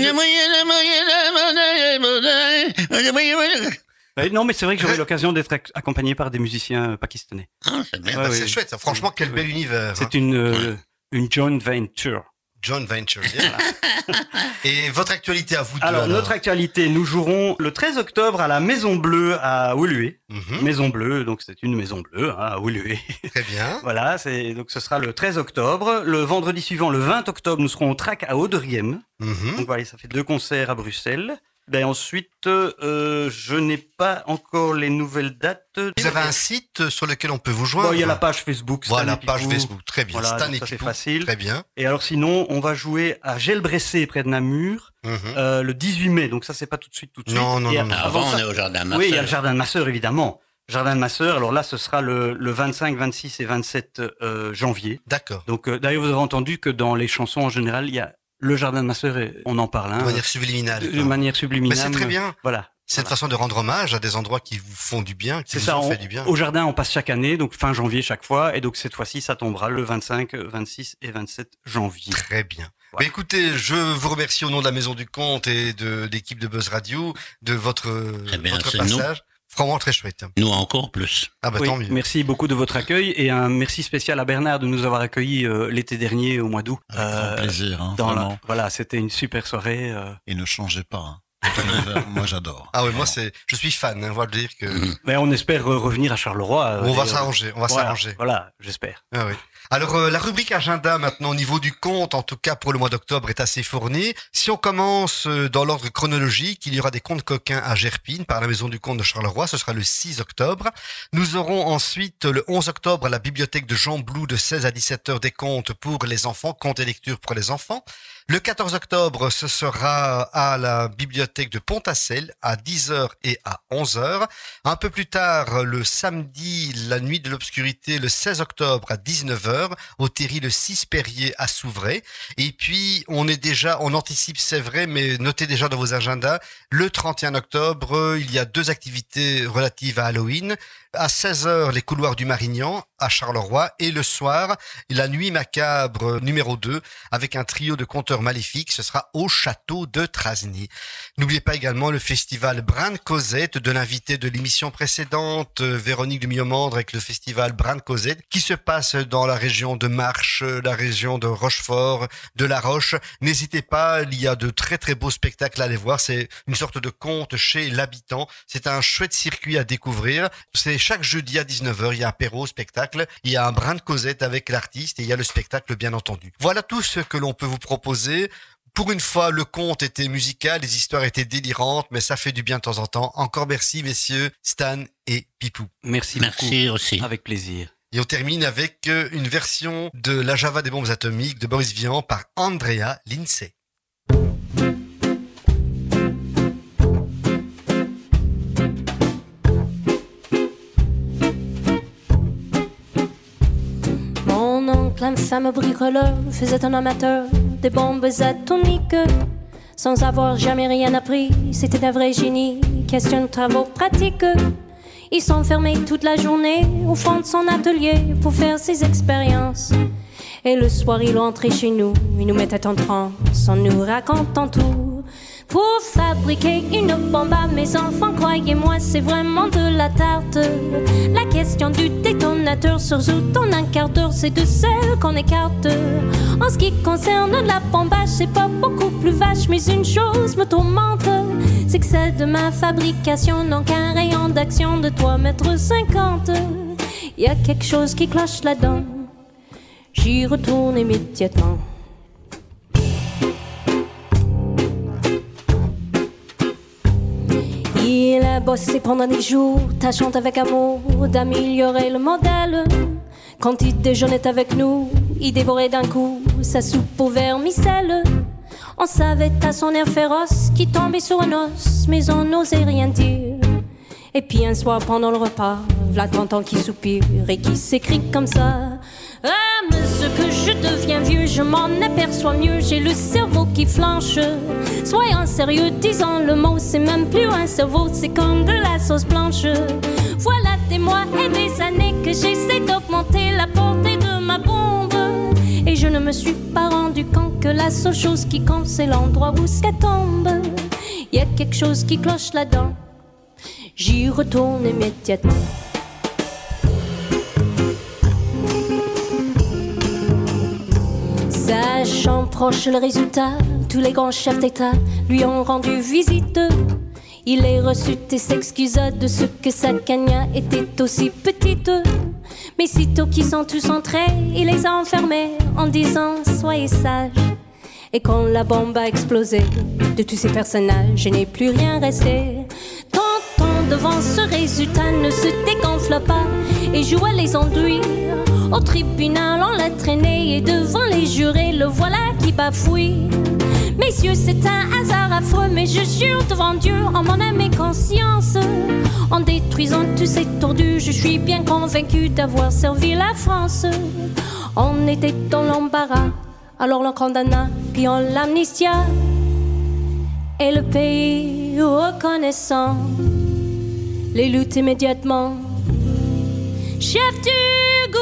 Ouais, non, mais c'est vrai que j'aurai l'occasion d'être ac- accompagné par des musiciens euh, pakistanais. Ah, c'est bien. Ah, bah, c'est chouette. ça. Franchement, quel bel univers. hein. C'est une euh, une joint venture. John Venture. Et votre actualité à vous deux Alors, alors notre actualité, nous jouerons le 13 octobre à la Maison Bleue à Woluwe. Mhm, Maison Bleue, donc c'est une maison bleue hein, à Woluwe. Très bien. voilà, c'est donc ce sera le 13 octobre. Le vendredi suivant, le 20 octobre, nous serons au Trac à Auderghem. Mhm. Donc voilà, ça fait deux concerts à Bruxelles. Ben ensuite, euh, je n'ai pas encore les nouvelles dates. Vous avez un site sur lequel on peut vous joindre Bon, il y a la page Facebook. Stan Voilà, et page. Facebook. Très bien. Voilà, Stan c'est facile. Très bien. Et alors sinon, on va jouer à Gelbressé près de Namur Mhm. euh, le 18 mai. Donc ça c'est pas tout de suite, tout de suite. Non, non, non, non. Avant, ça- on est au jardin Oui, il y a le jardin de ma sœur, évidemment. Jardin de ma sœur, alors là, ce sera le, le 25, 26 et 27 euh, janvier. D'accord. Donc, euh, d'ailleurs, vous avez entendu que dans les chansons, en général, il y a le jardin de ma sœur, on en parle, hein, De manière subliminale. de manière Mais subliminale. c'est très bien. Voilà. C'est une Voilà. façon de rendre hommage à des endroits qui vous font du bien, qui vous ça, ont on- fait du bien. au jardin, on passe chaque année, donc fin janvier chaque fois, et donc cette fois-ci, ça tombera le 25, 26 et 27 janvier. Très bien. Voilà. Mais écoutez, je vous remercie au nom de la Maison du Comte et de l'équipe de Buzz Radio de votre, Eh bien, votre nous. Vraiment très chouette. Nous encore plus. Ah bah Oui, tant mieux. merci beaucoup de votre accueil et un merci spécial à Bernard de nous avoir accueillis euh, l'été dernier au mois d'août. Avec grand Euh, plaisir, hein, dans la- voilà, c'était une super soirée. euh, Et ne changez pas. hein. Moi j'adore. Ah oui, moi c'est, je suis fan. Hein, on va le dire que Mhm. mais on espère revenir à Charleroi. euh, on va s'arranger, on va Voilà, s'arranger. Voilà, j'espère. Ah oui. Alors euh, la rubrique agenda maintenant au niveau du compte, en tout cas pour le mois d'octobre, est assez fournie. Si on commence euh, dans l'ordre chronologique, il y aura des contes coquins à Gerpine par la maison du comte de Charleroi, ce sera le 6 octobre. Nous aurons ensuite le 11 octobre à la bibliothèque de Jean Blou de 16 à 17 heures des contes pour les enfants, contes et lectures pour les enfants. Le 14 octobre, ce sera à la bibliothèque de Pontacel à 10h et à 11h. Un peu plus tard, le samedi, la nuit de l'obscurité, le 16 octobre à 19h, au Terry le 6 Perrier à Souvray. Et puis, on est déjà, on anticipe, c'est vrai, mais notez déjà dans vos agendas, le 31 octobre, il y a deux activités relatives à Halloween. À 16h, les couloirs du Marignan à Charleroi et le soir, la nuit macabre numéro 2 avec un trio de conteurs maléfiques, ce sera au château de Trasny. N'oubliez pas également le festival Bran Cosette de l'invité de l'émission précédente, euh, Véronique de Miomandre avec le festival Bran Cosette qui se passe dans la région de Marche, la région de Rochefort, de La Roche. N'hésitez pas, il y a de très très beaux spectacles à aller voir. C'est une sorte de conte chez l'habitant. C'est un chouette circuit à découvrir. C'est chaque jeudi à 19h, il y a apéro, spectacle, il y a un brin de causette avec l'artiste et il y a le spectacle bien entendu. Voilà tout ce que l'on peut vous proposer. Pour une fois, le conte était musical, les histoires étaient délirantes, mais ça fait du bien de temps en temps. Encore merci, messieurs, Stan et Pipou. Merci, Merci aussi. Avec plaisir. Et on termine avec euh, une version de La Java des bombes atomiques de Boris Vian par Andrea Lindsay. Mon oncle, infâme bricoleur, faisait un amateur des bombes atomiques. Sans avoir jamais rien appris, c'était un vrai génie. Question de travaux pratiques. Il s'enfermait toute la journée au fond de son atelier pour faire ses expériences. Et le soir, il entrait chez nous, il nous mettait en transe en nous racontant tout. Pour fabriquer une bombe mes enfants, croyez-moi, c'est vraiment de la tarte. La question du détonateur surjoue en un quart d'heure, c'est de celle qu'on écarte. En ce qui concerne la bombage, c'est pas beaucoup plus vache, mais une chose me tourmente. C'est que celle de ma fabrication n'a qu'un rayon d'action de 3 mètres 50. Y a quelque chose qui cloche là-dedans. J'y retourne immédiatement. Bossé pendant des jours, tâchant avec amour d'améliorer le modèle. Quand il déjeunait avec nous, il dévorait d'un coup sa soupe au vermicelle. On savait à son air féroce qu'il tombait sur un os, mais on n'osait rien dire. Et puis un soir pendant le repas, v'là t'entends qui soupire et qui s'écrit comme ça. Ah, mais ce que je deviens vieux, je m'en aperçois mieux, j'ai le cerveau qui flanche. Soyons sérieux, disons le mot, c'est même plus c'est comme de la sauce blanche. Voilà des mois et des années que j'essaie d'augmenter la portée de ma bombe. Et je ne me suis pas rendu compte que la seule chose qui compte, c'est l'endroit où ça tombe. Y a quelque chose qui cloche là-dedans. J'y retourne immédiatement. Sachant proche le résultat, tous les grands chefs d'État lui ont rendu visite. Il est reçu et s'excusa de ce que sa cagna était aussi petite. Mais sitôt qu'ils sont tous entrés, il les a enfermés en disant Soyez sages. Et quand la bombe a explosé, de tous ces personnages, il n'est plus rien resté. Tonton devant ce résultat ne se dégonfle pas et joua les enduire. Au tribunal, on l'a traîné et devant les jurés, le voilà qui bafouille. Messieurs, c'est un hasard affreux, mais je jure devant Dieu, en mon âme et conscience, en détruisant tous ces tordus, je suis bien convaincu d'avoir servi la France. On était dans l'embarras, alors l'on condamna, puis on l'amnistia. Et le pays reconnaissant les luttes immédiatement. Chef du